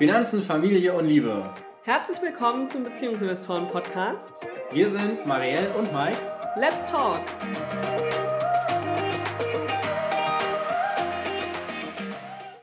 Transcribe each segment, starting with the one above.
Finanzen, Familie und Liebe. Herzlich willkommen zum Beziehungsinvestoren Podcast. Wir sind Marielle und Mike. Let's talk!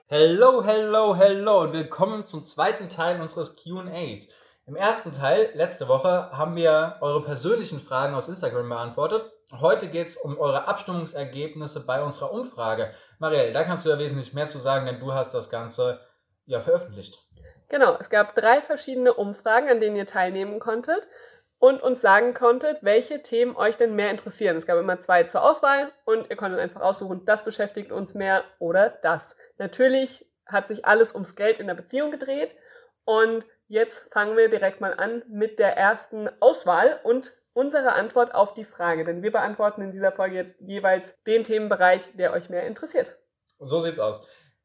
Hello, hello, hello und willkommen zum zweiten Teil unseres QAs. Im ersten Teil, letzte Woche, haben wir eure persönlichen Fragen aus Instagram beantwortet. Heute geht es um eure Abstimmungsergebnisse bei unserer Umfrage. Marielle, da kannst du ja wesentlich mehr zu sagen, denn du hast das Ganze ja veröffentlicht. Genau, es gab drei verschiedene Umfragen, an denen ihr teilnehmen konntet und uns sagen konntet, welche Themen euch denn mehr interessieren. Es gab immer zwei zur Auswahl und ihr konntet einfach aussuchen, das beschäftigt uns mehr oder das. Natürlich hat sich alles ums Geld in der Beziehung gedreht und jetzt fangen wir direkt mal an mit der ersten Auswahl und unsere Antwort auf die Frage, denn wir beantworten in dieser Folge jetzt jeweils den Themenbereich, der euch mehr interessiert. So sieht's aus.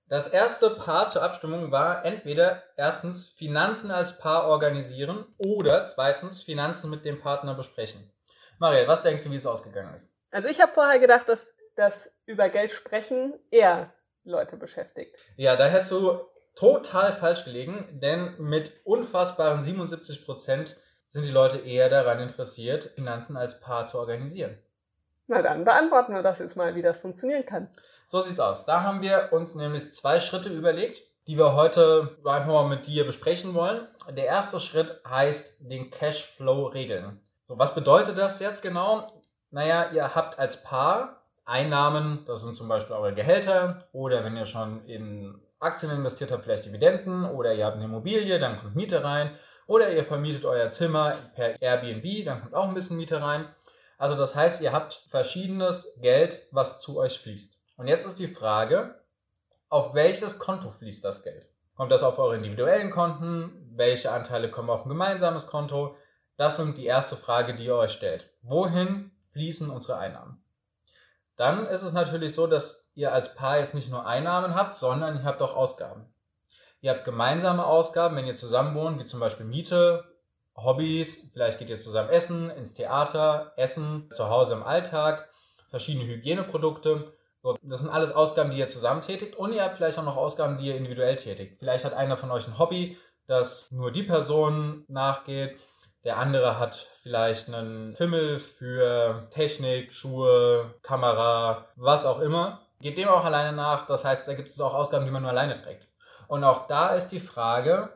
Das erste Paar zur Abstimmung war entweder erstens Finanzen als Paar organisieren oder zweitens Finanzen mit dem Partner besprechen. Marielle, was denkst du, wie es ausgegangen ist? Also ich habe vorher gedacht, dass das über Geld sprechen eher Leute beschäftigt. Ja, da hättest du total falsch gelegen, denn mit unfassbaren 77 Prozent sind die Leute eher daran interessiert, Finanzen als Paar zu organisieren. Na dann beantworten wir das jetzt mal, wie das funktionieren kann. So sieht's aus. Da haben wir uns nämlich zwei Schritte überlegt, die wir heute einfach mal mit dir besprechen wollen. Der erste Schritt heißt den Cashflow regeln. So, was bedeutet das jetzt genau? Naja, ihr habt als Paar Einnahmen, das sind zum Beispiel eure Gehälter oder wenn ihr schon in Aktien investiert habt, vielleicht Dividenden oder ihr habt eine Immobilie, dann kommt Miete rein oder ihr vermietet euer Zimmer per Airbnb, dann kommt auch ein bisschen Miete rein. Also das heißt, ihr habt verschiedenes Geld, was zu euch fließt. Und jetzt ist die Frage, auf welches Konto fließt das Geld? Kommt das auf eure individuellen Konten? Welche Anteile kommen auf ein gemeinsames Konto? Das sind die erste Frage, die ihr euch stellt. Wohin fließen unsere Einnahmen? Dann ist es natürlich so, dass ihr als Paar jetzt nicht nur Einnahmen habt, sondern ihr habt auch Ausgaben. Ihr habt gemeinsame Ausgaben, wenn ihr zusammen wohnt, wie zum Beispiel Miete, Hobbys, vielleicht geht ihr zusammen essen, ins Theater, essen, zu Hause im Alltag, verschiedene Hygieneprodukte so, das sind alles Ausgaben, die ihr zusammen tätigt und ihr habt vielleicht auch noch Ausgaben, die ihr individuell tätigt. Vielleicht hat einer von euch ein Hobby, das nur die Person nachgeht. Der andere hat vielleicht einen Fimmel für Technik, Schuhe, Kamera, was auch immer. Geht dem auch alleine nach. Das heißt, da gibt es auch Ausgaben, die man nur alleine trägt. Und auch da ist die Frage,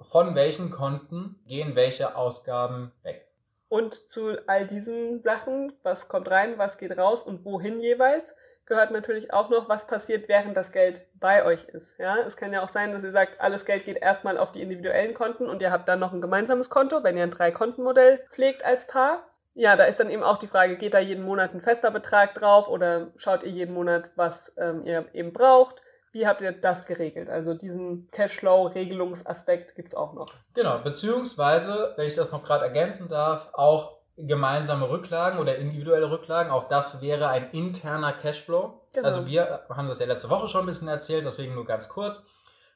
von welchen Konten gehen welche Ausgaben weg. Und zu all diesen Sachen, was kommt rein, was geht raus und wohin jeweils, gehört natürlich auch noch, was passiert, während das Geld bei euch ist. Ja, es kann ja auch sein, dass ihr sagt, alles Geld geht erstmal auf die individuellen Konten und ihr habt dann noch ein gemeinsames Konto, wenn ihr ein Drei-Konten-Modell pflegt als Paar. Ja, da ist dann eben auch die Frage, geht da jeden Monat ein fester Betrag drauf oder schaut ihr jeden Monat, was ähm, ihr eben braucht? Wie habt ihr das geregelt? Also diesen Cashflow-Regelungsaspekt gibt es auch noch. Genau, beziehungsweise, wenn ich das noch gerade ergänzen darf, auch gemeinsame Rücklagen oder individuelle Rücklagen. Auch das wäre ein interner Cashflow. Genau. Also wir haben das ja letzte Woche schon ein bisschen erzählt, deswegen nur ganz kurz.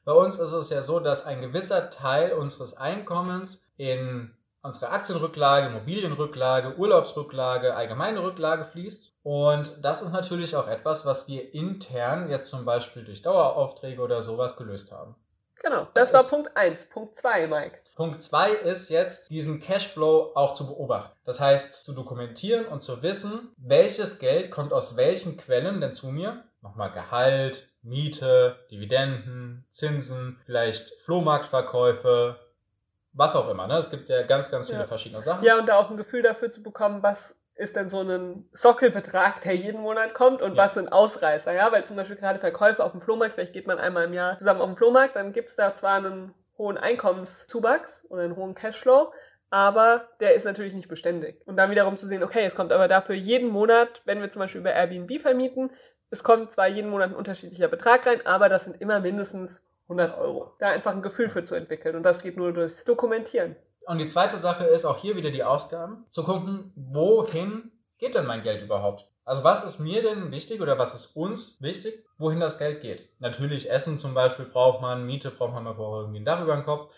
Bei uns ist es ja so, dass ein gewisser Teil unseres Einkommens in unsere Aktienrücklage, Immobilienrücklage, Urlaubsrücklage, allgemeine Rücklage fließt. Und das ist natürlich auch etwas, was wir intern jetzt zum Beispiel durch Daueraufträge oder sowas gelöst haben. Genau, das, das war Punkt 1. Punkt 2, Mike. Punkt 2 ist jetzt, diesen Cashflow auch zu beobachten. Das heißt, zu dokumentieren und zu wissen, welches Geld kommt aus welchen Quellen denn zu mir. Nochmal Gehalt, Miete, Dividenden, Zinsen, vielleicht Flohmarktverkäufe, was auch immer. Ne? Es gibt ja ganz, ganz viele ja. verschiedene Sachen. Ja, und da auch ein Gefühl dafür zu bekommen, was ist denn so ein Sockelbetrag, der jeden Monat kommt und ja. was sind Ausreißer, ja, weil zum Beispiel gerade Verkäufe auf dem Flohmarkt, vielleicht geht man einmal im Jahr zusammen auf den Flohmarkt, dann gibt es da zwar einen hohen Einkommenszuwachs oder einen hohen Cashflow, aber der ist natürlich nicht beständig. Und dann wiederum zu sehen, okay, es kommt aber dafür jeden Monat, wenn wir zum Beispiel über Airbnb vermieten, es kommt zwar jeden Monat ein unterschiedlicher Betrag rein, aber das sind immer mindestens 100 Euro. Da einfach ein Gefühl für zu entwickeln und das geht nur durchs Dokumentieren. Und die zweite Sache ist auch hier wieder die Ausgaben, zu gucken, wohin geht denn mein Geld überhaupt? Also was ist mir denn wichtig oder was ist uns wichtig, wohin das Geld geht? Natürlich Essen zum Beispiel braucht man, Miete braucht man, man braucht irgendwie ein Dach über dem Kopf.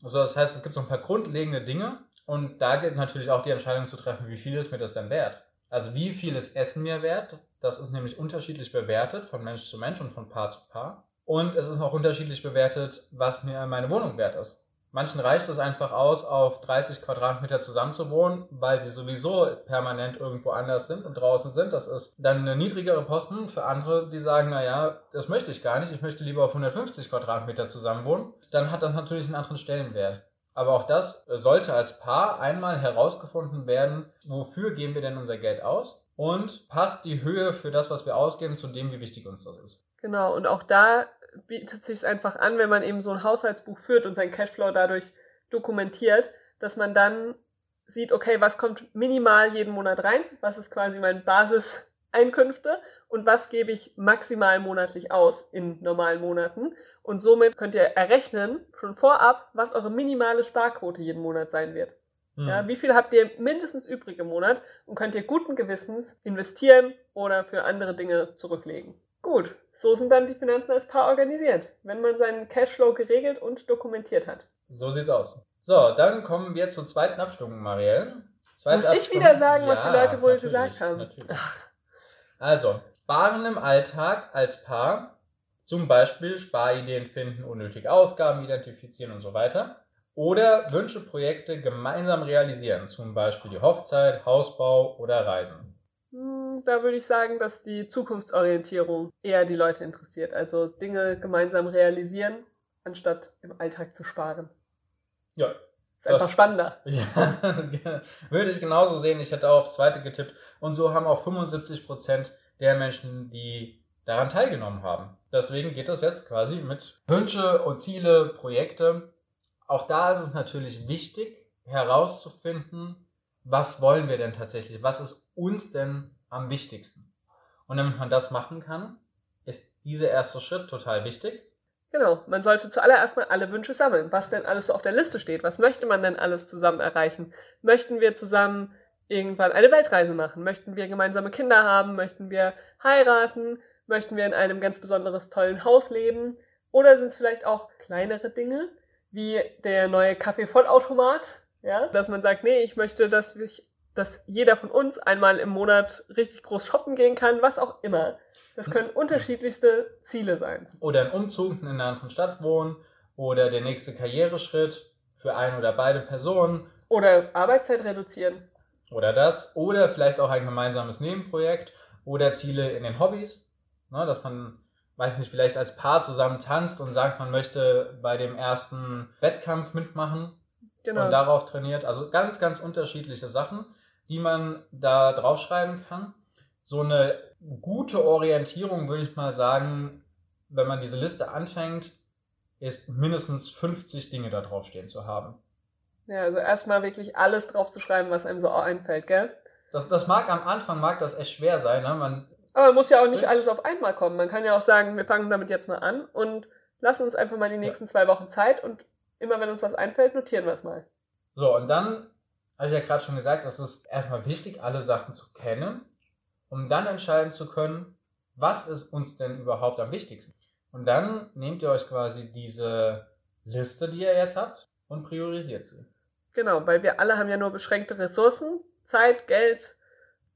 Also das heißt, es gibt so ein paar grundlegende Dinge und da gilt natürlich auch die Entscheidung zu treffen, wie viel ist mir das denn wert? Also wie viel ist Essen mir wert? Das ist nämlich unterschiedlich bewertet von Mensch zu Mensch und von Paar zu Paar. Und es ist auch unterschiedlich bewertet, was mir meine Wohnung wert ist. Manchen reicht es einfach aus, auf 30 Quadratmeter zusammenzuwohnen, weil sie sowieso permanent irgendwo anders sind und draußen sind. Das ist dann eine niedrigere Posten. Für andere, die sagen, naja, das möchte ich gar nicht, ich möchte lieber auf 150 Quadratmeter zusammenwohnen, dann hat das natürlich einen anderen Stellenwert. Aber auch das sollte als Paar einmal herausgefunden werden, wofür geben wir denn unser Geld aus und passt die Höhe für das, was wir ausgeben, zu dem, wie wichtig uns das ist. Genau, und auch da bietet sich einfach an, wenn man eben so ein Haushaltsbuch führt und sein Cashflow dadurch dokumentiert, dass man dann sieht, okay, was kommt minimal jeden Monat rein, was ist quasi mein Basiseinkünfte und was gebe ich maximal monatlich aus in normalen Monaten. Und somit könnt ihr errechnen, schon vorab, was eure minimale Sparquote jeden Monat sein wird. Mhm. Ja, wie viel habt ihr mindestens übrig im Monat und könnt ihr guten Gewissens investieren oder für andere Dinge zurücklegen. Gut, so sind dann die Finanzen als Paar organisiert, wenn man seinen Cashflow geregelt und dokumentiert hat. So sieht's aus. So, dann kommen wir zur zweiten Abstimmung, Marielle. Zweite Muss ich wieder sagen, ja, was die Leute wohl gesagt haben? Natürlich. Also, Sparen im Alltag als Paar, zum Beispiel Sparideen finden, unnötige Ausgaben identifizieren und so weiter. Oder Wünsche, Projekte gemeinsam realisieren, zum Beispiel die Hochzeit, Hausbau oder Reisen. Hm, da würde ich sagen, dass die Zukunftsorientierung eher die Leute interessiert. Also Dinge gemeinsam realisieren, anstatt im Alltag zu sparen. Ja. Ist einfach spannender. Ja, würde ich genauso sehen. Ich hätte auch aufs zweite getippt. Und so haben auch 75 Prozent der Menschen, die daran teilgenommen haben. Deswegen geht das jetzt quasi mit Wünsche und Ziele, Projekte. Auch da ist es natürlich wichtig herauszufinden, was wollen wir denn tatsächlich? Was ist uns denn am wichtigsten? Und damit man das machen kann, ist dieser erste Schritt total wichtig. Genau, man sollte zuallererst mal alle Wünsche sammeln, was denn alles so auf der Liste steht. Was möchte man denn alles zusammen erreichen? Möchten wir zusammen irgendwann eine Weltreise machen? Möchten wir gemeinsame Kinder haben? Möchten wir heiraten? Möchten wir in einem ganz besonderes tollen Haus leben? Oder sind es vielleicht auch kleinere Dinge, wie der neue Kaffeevollautomat, ja, dass man sagt, nee, ich möchte, dass, ich, dass jeder von uns einmal im Monat richtig groß shoppen gehen kann, was auch immer. Das können unterschiedlichste Ziele sein. Oder ein Umzug in einer anderen Stadt wohnen oder der nächste Karriereschritt für ein oder beide Personen. Oder Arbeitszeit reduzieren. Oder das. Oder vielleicht auch ein gemeinsames Nebenprojekt oder Ziele in den Hobbys. Ne, dass man, weiß nicht, vielleicht als Paar zusammen tanzt und sagt, man möchte bei dem ersten Wettkampf mitmachen genau. und darauf trainiert. Also ganz, ganz unterschiedliche Sachen, die man da draufschreiben kann. So eine gute Orientierung würde ich mal sagen, wenn man diese Liste anfängt, ist mindestens 50 Dinge da draufstehen zu haben. Ja, also erstmal wirklich alles draufzuschreiben, was einem so einfällt, gell? Das, das mag am Anfang mag das echt schwer sein, ne? Man aber muss ja auch nicht alles auf einmal kommen. Man kann ja auch sagen, wir fangen damit jetzt mal an und lassen uns einfach mal die nächsten ja. zwei Wochen Zeit und immer wenn uns was einfällt, notieren wir es mal. So, und dann habe ich ja gerade schon gesagt, es ist erstmal wichtig, alle Sachen zu kennen, um dann entscheiden zu können, was ist uns denn überhaupt am wichtigsten. Und dann nehmt ihr euch quasi diese Liste, die ihr jetzt habt, und priorisiert sie. Genau, weil wir alle haben ja nur beschränkte Ressourcen, Zeit, Geld,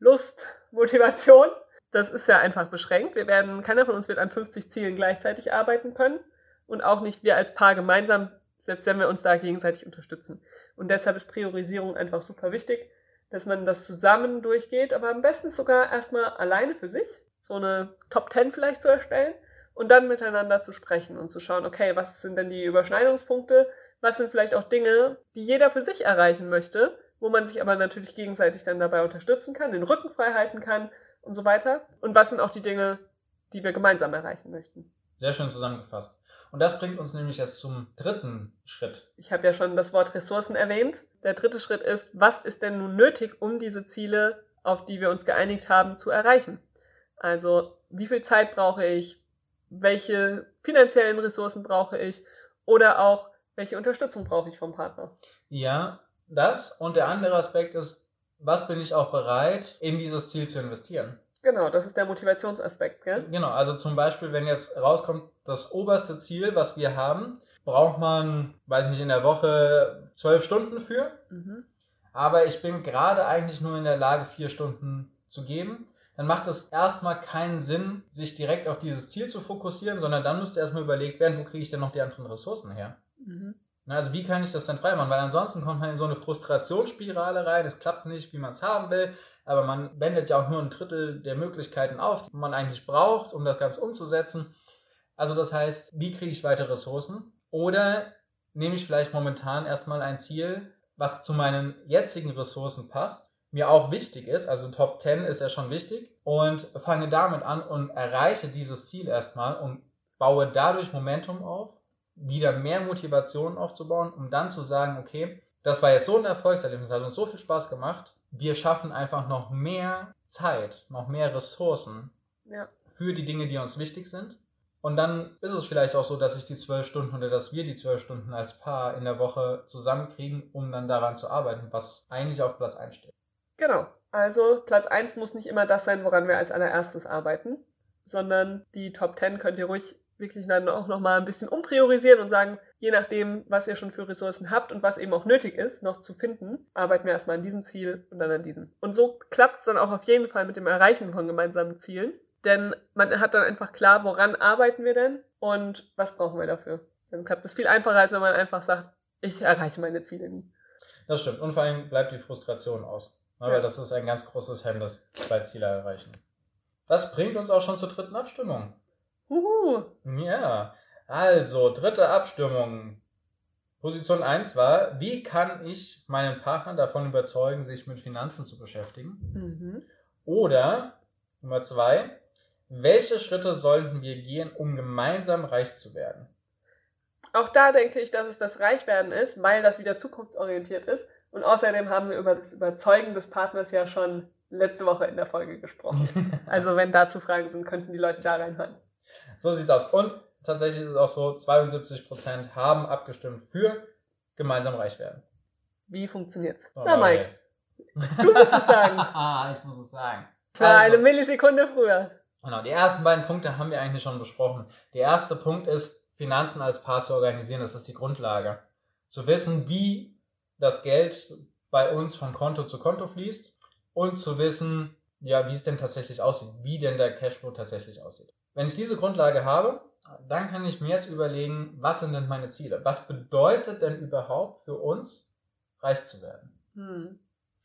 Lust, Motivation. Das ist ja einfach beschränkt. Wir werden, keiner von uns wird an 50 Zielen gleichzeitig arbeiten können und auch nicht wir als Paar gemeinsam selbst wenn wir uns da gegenseitig unterstützen. Und deshalb ist Priorisierung einfach super wichtig, dass man das zusammen durchgeht, aber am besten sogar erstmal alleine für sich, so eine Top 10 vielleicht zu erstellen und dann miteinander zu sprechen und zu schauen, okay, was sind denn die Überschneidungspunkte, was sind vielleicht auch Dinge, die jeder für sich erreichen möchte, wo man sich aber natürlich gegenseitig dann dabei unterstützen kann, den Rücken frei halten kann und so weiter. Und was sind auch die Dinge, die wir gemeinsam erreichen möchten. Sehr schön zusammengefasst. Und das bringt uns nämlich jetzt zum dritten Schritt. Ich habe ja schon das Wort Ressourcen erwähnt. Der dritte Schritt ist, was ist denn nun nötig, um diese Ziele, auf die wir uns geeinigt haben, zu erreichen? Also, wie viel Zeit brauche ich? Welche finanziellen Ressourcen brauche ich? Oder auch, welche Unterstützung brauche ich vom Partner? Ja, das. Und der andere Aspekt ist, was bin ich auch bereit, in dieses Ziel zu investieren? Genau, das ist der Motivationsaspekt, gell? Genau, also zum Beispiel, wenn jetzt rauskommt, das oberste Ziel, was wir haben, braucht man, weiß nicht, in der Woche zwölf Stunden für. Mhm. Aber ich bin gerade eigentlich nur in der Lage, vier Stunden zu geben. dann macht es erstmal keinen Sinn, sich direkt auf dieses Ziel zu fokussieren, sondern dann müsste erstmal überlegt werden, wo kriege ich denn noch die anderen Ressourcen her? Mhm. Na, Also wie kann ich das denn freimachen? Weil ansonsten kommt man in so eine Frustrationsspirale rein, es klappt nicht, wie man es haben will, aber man wendet ja auch nur ein Drittel der Möglichkeiten auf, die man eigentlich braucht, um das Ganze umzusetzen. Also das heißt, wie kriege ich weitere Ressourcen? Oder nehme ich vielleicht momentan erstmal ein Ziel, was zu meinen jetzigen Ressourcen passt, mir auch wichtig ist, also Top 10 ist ja schon wichtig, und fange damit an und erreiche dieses Ziel erstmal und baue dadurch Momentum auf, wieder mehr Motivation aufzubauen, um dann zu sagen, okay, das war jetzt so ein Erfolgserlebnis, hat uns so viel Spaß gemacht, wir schaffen einfach noch mehr Zeit, noch mehr Ressourcen Ja. für die Dinge, die uns wichtig sind. Und dann ist es vielleicht auch so, dass ich die zwölf Stunden oder dass wir die zwölf Stunden als Paar in der Woche zusammenkriegen, um dann daran zu arbeiten, was eigentlich auf Platz 1 steht. Genau. Also Platz 1 muss nicht immer das sein, woran wir als allererstes arbeiten, sondern die Top 10 könnt ihr ruhig wirklich dann auch nochmal ein bisschen umpriorisieren und sagen, je nachdem, was ihr schon für Ressourcen habt und was eben auch nötig ist, noch zu finden, arbeiten wir erstmal an diesem Ziel und dann an diesem. Und so klappt es dann auch auf jeden Fall mit dem Erreichen von gemeinsamen Zielen, denn man hat dann einfach klar, woran arbeiten wir denn und was brauchen wir dafür. Dann klappt es viel einfacher, als wenn man einfach sagt, ich erreiche meine Ziele nie. Das stimmt. Und vor allem bleibt die Frustration aus. Ne, Ja. Das ist ein ganz großes Hemmnis bei Ziele erreichen. Das bringt uns auch schon zur dritten Abstimmung. Huhu. Ja, also dritte Abstimmung. Position 1 war, wie kann ich meinen Partner davon überzeugen, sich mit Finanzen zu beschäftigen? Mhm. Oder Nummer 2, welche Schritte sollten wir gehen, um gemeinsam reich zu werden? Auch da denke ich, dass es das Reichwerden ist, weil das wieder zukunftsorientiert ist. Und außerdem haben wir über das Überzeugen des Partners ja schon letzte Woche in der Folge gesprochen. Also wenn dazu Fragen sind, könnten die Leute da reinhören. So sieht's aus. Und tatsächlich ist es auch so, 72% haben abgestimmt für gemeinsam reich werden. Wie funktioniert's? So, Na. Mike, du musst es sagen. Ah, ich muss es sagen. War Also- eine Millisekunde früher. Genau, die ersten beiden Punkte haben wir eigentlich schon besprochen. Der erste Punkt ist, Finanzen als Paar zu organisieren. Das ist die Grundlage. Zu wissen, wie das Geld bei uns von Konto zu Konto fließt und zu wissen, ja, wie es denn tatsächlich aussieht, wie denn der Cashflow tatsächlich aussieht. Wenn ich diese Grundlage habe, dann kann ich mir jetzt überlegen, was sind denn meine Ziele? Was bedeutet denn überhaupt für uns, reich zu werden? Hm.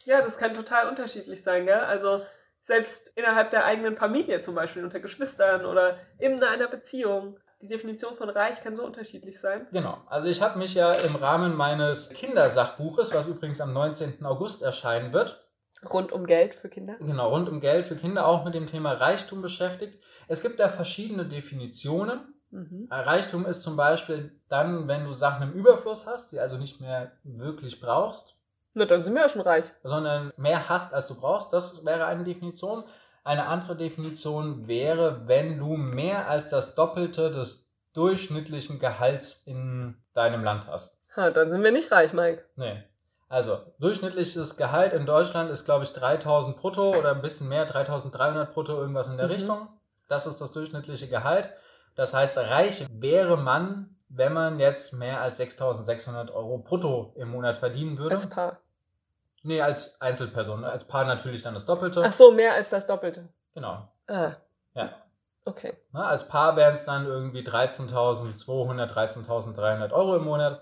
Ja, das kann total unterschiedlich sein, gell? Also selbst innerhalb der eigenen Familie zum Beispiel, unter Geschwistern oder in einer Beziehung. Die Definition von reich kann so unterschiedlich sein. Genau. Also ich habe mich ja im Rahmen meines Kindersachbuches, was übrigens am 19. August erscheinen wird, Rund um Geld für Kinder. genau, rund um Geld für Kinder auch mit dem Thema Reichtum beschäftigt. Es gibt da verschiedene Definitionen. Mhm. Reichtum ist zum Beispiel dann, wenn du Sachen im Überfluss hast, die also nicht mehr wirklich brauchst, Na, dann sind wir ja schon reich. sondern mehr hast, als du brauchst. Das wäre eine Definition. Eine andere Definition wäre, wenn du mehr als das Doppelte des durchschnittlichen Gehalts in deinem Land hast. Ha, dann sind wir nicht reich, Mike. Nee. Also, durchschnittliches Gehalt in Deutschland ist, glaube ich, 3000 brutto oder ein bisschen mehr, 3300 brutto, irgendwas in der Mhm. Richtung. Das ist das durchschnittliche Gehalt. Das heißt, reich wäre man, wenn man jetzt mehr als 6600 Euro brutto im Monat verdienen würde. Als Paar. nee, als Einzelperson. Als Paar natürlich dann das Doppelte. Ach so, mehr als das Doppelte. Genau. Ah, Ja. okay. Na, als Paar wären es dann irgendwie 13.200, 13.300 Euro im Monat.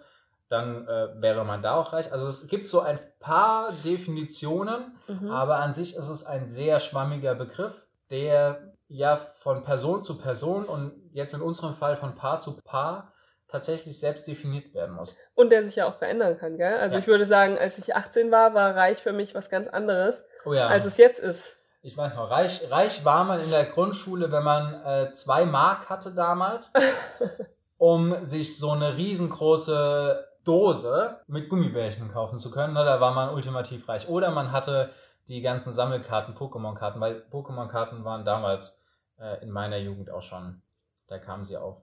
Dann äh, wäre man da auch reich. Also es gibt so ein paar Definitionen, Mhm. aber an sich ist es ein sehr schwammiger Begriff, der ja von Person zu Person und jetzt in unserem Fall von Paar zu Paar tatsächlich selbst definiert werden muss. Und der sich ja auch verändern kann, gell? Also Ja. ich würde sagen, als ich 18 war, war reich für mich was ganz anderes, Oh ja, als es jetzt ist. ich weiß noch, reich, reich war man in der Grundschule, wenn man äh, zwei Mark hatte damals, um sich so eine riesengroße Dose mit Gummibärchen kaufen zu können. Na, da war man ultimativ reich. Oder man hatte die ganzen Sammelkarten, Pokémon-Karten, weil Pokémon-Karten waren damals äh, in meiner Jugend auch schon, da kamen sie auf.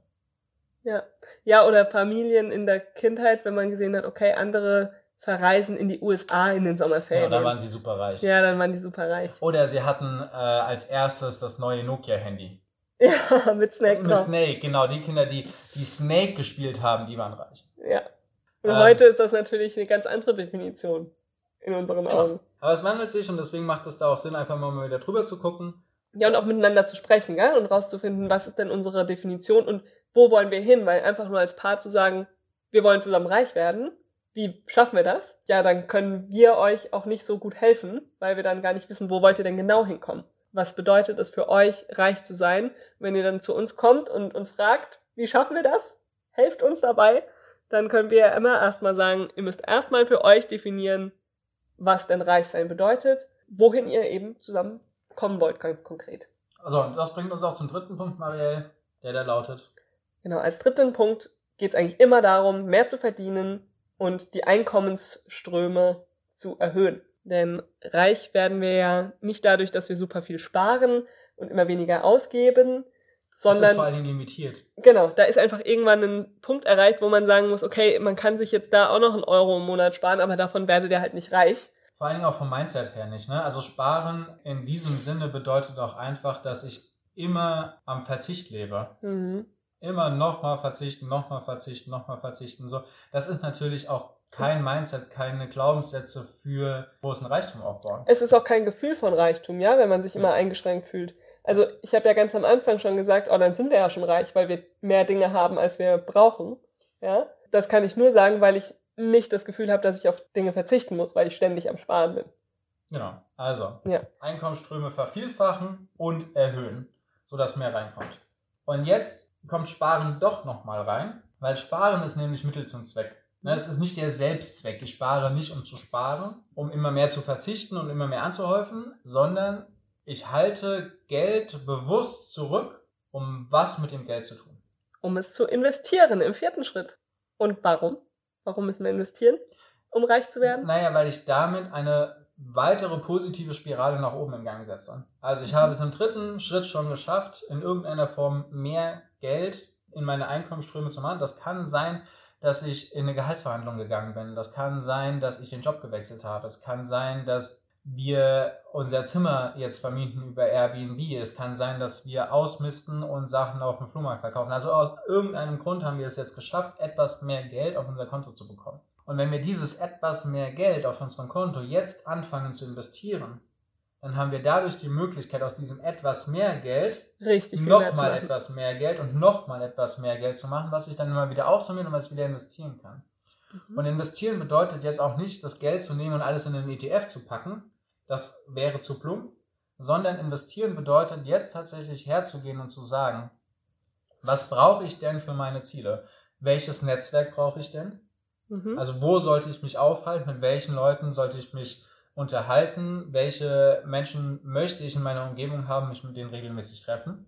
Ja. Ja, oder Familien in der Kindheit, wenn man gesehen hat, okay, andere verreisen in die USA in den Genau, Sommerferien. da waren sie super reich. ja, dann waren die super reich. Oder sie hatten äh, als erstes das neue Nokia-Handy. Ja, mit Snake Mit drauf. Snake, genau. Die Kinder, die, die Snake gespielt haben, die waren reich. Ja. Und Ähm. heute ist das natürlich eine ganz andere Definition in unseren Genau. Augen. Aber es wandelt sich und deswegen macht es da auch Sinn, einfach mal wieder drüber zu gucken Ja, und auch miteinander zu sprechen, gell? Und rauszufinden, was ist denn unsere Definition und wo wollen wir hin? Weil einfach nur als Paar zu sagen, wir wollen zusammen reich werden, wie schaffen wir das? Ja, dann können wir euch auch nicht so gut helfen, weil wir dann gar nicht wissen, wo wollt ihr denn genau hinkommen? Was bedeutet es für euch, reich zu sein? Wenn ihr dann zu uns kommt und uns fragt, wie schaffen wir das? Helft uns dabei. Dann können wir immer erstmal sagen, ihr müsst erstmal für euch definieren, was denn reich sein bedeutet, wohin ihr eben zusammen kommen wollt, ganz konkret. Also, das bringt uns auch zum dritten Punkt, Marielle, der da lautet. Genau, als dritten Punkt geht es eigentlich immer darum, mehr zu verdienen und die Einkommensströme zu erhöhen. Denn reich werden wir ja nicht dadurch, dass wir super viel sparen und immer weniger ausgeben, sondern. Das ist vor allen Dingen limitiert. Genau, da ist einfach irgendwann ein Punkt erreicht, wo man sagen muss, okay, man kann sich jetzt da auch noch einen Euro im Monat sparen, aber davon werdet ihr halt nicht reich. Vor allen Dingen auch vom Mindset her nicht. Ne? Also sparen in diesem Sinne bedeutet auch einfach, dass ich immer am Verzicht lebe. Mhm. Immer nochmal verzichten, nochmal verzichten, nochmal verzichten. So, das ist natürlich auch kein Mindset, keine Glaubenssätze für großen Reichtum aufbauen. Es ist auch kein Gefühl von Reichtum, ja, wenn man sich immer eingeschränkt fühlt. Also ich habe ja ganz am Anfang schon gesagt, oh, dann sind wir ja schon reich, weil wir mehr Dinge haben, als wir brauchen. Ja, das kann ich nur sagen, weil ich nicht das Gefühl habe, dass ich auf Dinge verzichten muss, weil ich ständig am Sparen bin. Genau. Also, ja. Einkommensströme vervielfachen und erhöhen, sodass mehr reinkommt. Und jetzt kommt Sparen doch nochmal rein, weil Sparen ist nämlich Mittel zum Zweck. Ne, es ist nicht der Selbstzweck. Ich spare nicht, um zu sparen, um immer mehr zu verzichten und immer mehr anzuhäufen, sondern ich halte Geld bewusst zurück, um was mit dem Geld zu tun. Um es zu investieren im vierten Schritt. Und warum? Warum müssen wir investieren, um reich zu werden? Naja, weil ich damit eine weitere positive Spirale nach oben in Gang setze. Also ich habe es im dritten Schritt schon geschafft, in irgendeiner Form mehr Geld in meine Einkommensströme zu machen. Das kann sein, dass ich in eine Gehaltsverhandlung gegangen bin. Das kann sein, dass ich den Job gewechselt habe. Es kann sein, dass wir unser Zimmer jetzt vermieten über Airbnb. Es kann sein, dass wir ausmisten und Sachen auf dem Flohmarkt verkaufen. Also aus irgendeinem Grund haben wir es jetzt geschafft, etwas mehr Geld auf unser Konto zu bekommen. Und wenn wir dieses etwas mehr Geld auf unserem Konto jetzt anfangen zu investieren, dann haben wir dadurch die Möglichkeit, aus diesem etwas mehr Geld nochmal etwas mehr Geld und nochmal etwas mehr Geld zu machen, was ich dann immer wieder aufsummieren und was ich wieder investieren kann. Mhm. Und investieren bedeutet jetzt auch nicht, das Geld zu nehmen und alles in den ETF zu packen, das wäre zu plump, sondern investieren bedeutet jetzt tatsächlich herzugehen und zu sagen, was brauche ich denn für meine Ziele? Welches Netzwerk brauche ich denn? Mhm. Also wo sollte ich mich aufhalten? Mit welchen Leuten sollte ich mich unterhalten? Welche Menschen möchte ich in meiner Umgebung haben, mich mit denen regelmäßig treffen?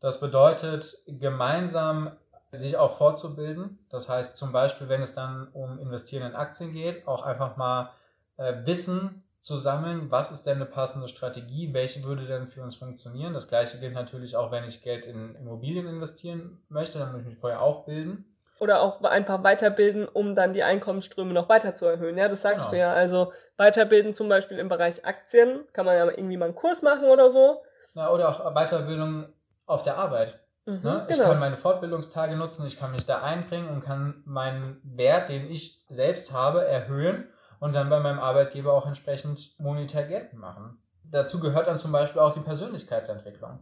Das bedeutet, gemeinsam sich auch fortzubilden. Das heißt zum Beispiel, wenn es dann um Investieren in Aktien geht, auch einfach mal äh, Wissen zu sammeln, was ist denn eine passende Strategie, welche würde denn für uns funktionieren. Das gleiche gilt natürlich auch, wenn ich Geld in Immobilien investieren möchte, dann muss ich mich vorher auch bilden. Oder auch einfach weiterbilden, um dann die Einkommensströme noch weiter zu erhöhen. Ja, das sagst genau. du ja. Also weiterbilden zum Beispiel im Bereich Aktien, kann man ja irgendwie mal einen Kurs machen oder so. Na, oder auch Weiterbildung auf der Arbeit. Mhm, ne? Ich genau. kann meine Fortbildungstage nutzen, ich kann mich da einbringen und kann meinen Wert, den ich selbst habe, erhöhen und dann bei meinem Arbeitgeber auch entsprechend monetär geltend machen. Dazu gehört dann zum Beispiel auch die Persönlichkeitsentwicklung.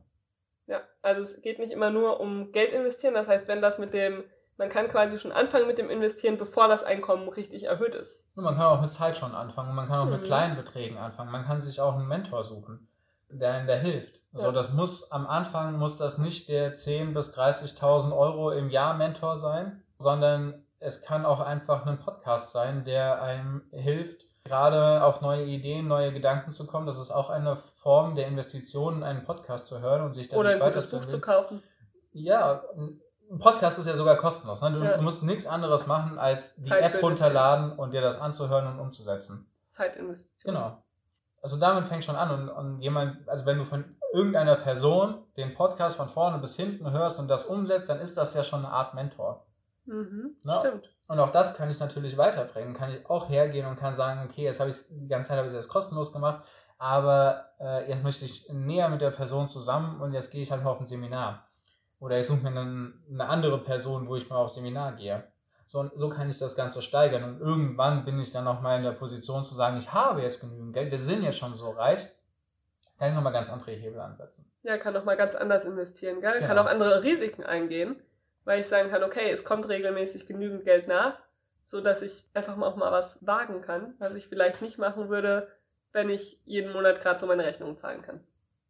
Ja, also es geht nicht immer nur um Geld investieren, das heißt, wenn das mit dem, man kann quasi schon anfangen mit dem Investieren, bevor das Einkommen richtig erhöht ist. Und man kann auch mit Zeit schon anfangen, man kann auch mhm. mit kleinen Beträgen anfangen, man kann sich auch einen Mentor suchen, der einem da hilft. Ja. So, das muss am Anfang muss das nicht der 10.000 bis 30.000 Euro im Jahr Mentor sein, sondern es kann auch einfach ein Podcast sein, der einem hilft, gerade auf neue Ideen, neue Gedanken zu kommen. Das ist auch eine Form der Investition, einen Podcast zu hören und sich dann Oder ein gutes Buch zu kaufen. Ja, ein Podcast ist ja sogar kostenlos. Ne? Du, ja. musst nichts anderes machen, als die Zeit App runterladen und dir das anzuhören und umzusetzen. Zeitinvestition. Genau. Also damit fängt schon an und, und jemand, also wenn du von irgendeiner Person den Podcast von vorne bis hinten hörst und das umsetzt, dann ist das ja schon eine Art Mentor. Mhm, Na, stimmt. Und auch das kann ich natürlich weiterbringen. Kann ich auch hergehen und kann sagen, okay, jetzt habe ich die ganze Zeit habe ich das kostenlos gemacht, aber äh, jetzt möchte ich näher mit der Person zusammen und jetzt gehe ich halt mal auf ein Seminar. Oder ich suche mir dann eine andere Person, wo ich mal aufs Seminar gehe. So, so kann ich das Ganze steigern. Und irgendwann bin ich dann noch mal in der Position zu sagen, ich habe jetzt genügend Geld, wir sind jetzt schon so reich. kann ich nochmal ganz andere Hebel ansetzen. Ja, kann nochmal ganz anders investieren, gell? Kann Genau. auch andere Risiken eingehen, weil ich sagen kann, okay, es kommt regelmäßig genügend Geld nach, so dass ich einfach mal auch mal was wagen kann, was ich vielleicht nicht machen würde, wenn ich jeden Monat gerade so meine Rechnungen zahlen kann.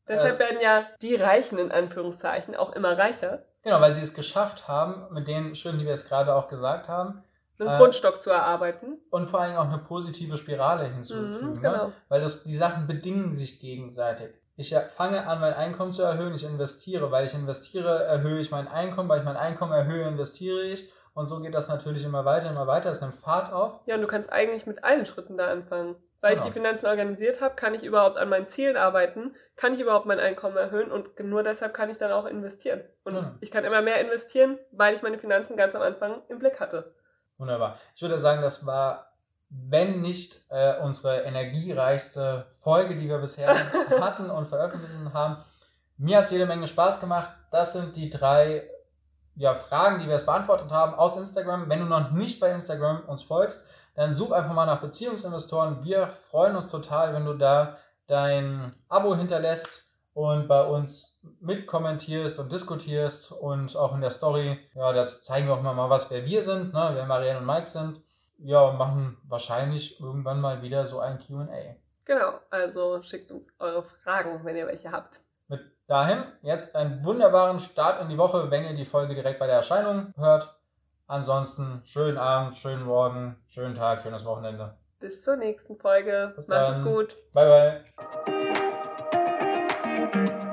Deshalb werden ja die Reichen in Anführungszeichen auch immer reicher, Genau, weil sie es geschafft haben, mit den Schritten, die wir jetzt gerade auch gesagt haben, einen Äh, Grundstock zu erarbeiten. und vor allem auch eine positive Spirale hinzufügen. Mhm, ne? genau. Weil das, die Sachen bedingen sich gegenseitig. Ich fange an, mein Einkommen zu erhöhen, ich investiere. Weil ich investiere, erhöhe ich mein Einkommen. Weil ich mein Einkommen erhöhe, investiere ich. Und so geht das natürlich immer weiter, immer weiter. Es nimmt Fahrt auf. Ja, und du kannst eigentlich mit allen Schritten da anfangen. Weil ich Genau. die Finanzen organisiert habe, kann ich überhaupt an meinen Zielen arbeiten, kann ich überhaupt mein Einkommen erhöhen und nur deshalb kann ich dann auch investieren. Und Genau. ich kann immer mehr investieren, weil ich meine Finanzen ganz am Anfang im Blick hatte. Wunderbar. Ich würde sagen, das war, wenn nicht äh, unsere energiereichste Folge, die wir bisher hatten und veröffentlicht haben. Mir hat es jede Menge Spaß gemacht. Das sind die drei ja, Fragen, die wir jetzt beantwortet haben aus Instagram. Wenn du noch nicht bei Instagram uns folgst, dann such einfach mal nach Beziehungsinvestoren. Wir freuen uns total, wenn du da dein Abo hinterlässt und bei uns mitkommentierst und diskutierst und auch in der Story, ja, da zeigen wir auch mal was, wer wir sind, ne, wer Marianne und Mike sind. Ja, machen wahrscheinlich irgendwann mal wieder so ein Q&A. Genau, also schickt uns eure Fragen, wenn ihr welche habt. Mit dahin jetzt einen wunderbaren Start in die Woche, wenn ihr die Folge direkt bei der Erscheinung hört. Ansonsten schönen Abend, schönen Morgen, schönen Tag, schönes Wochenende. Bis zur nächsten Folge. Bis Macht es dann. gut. Bye bye.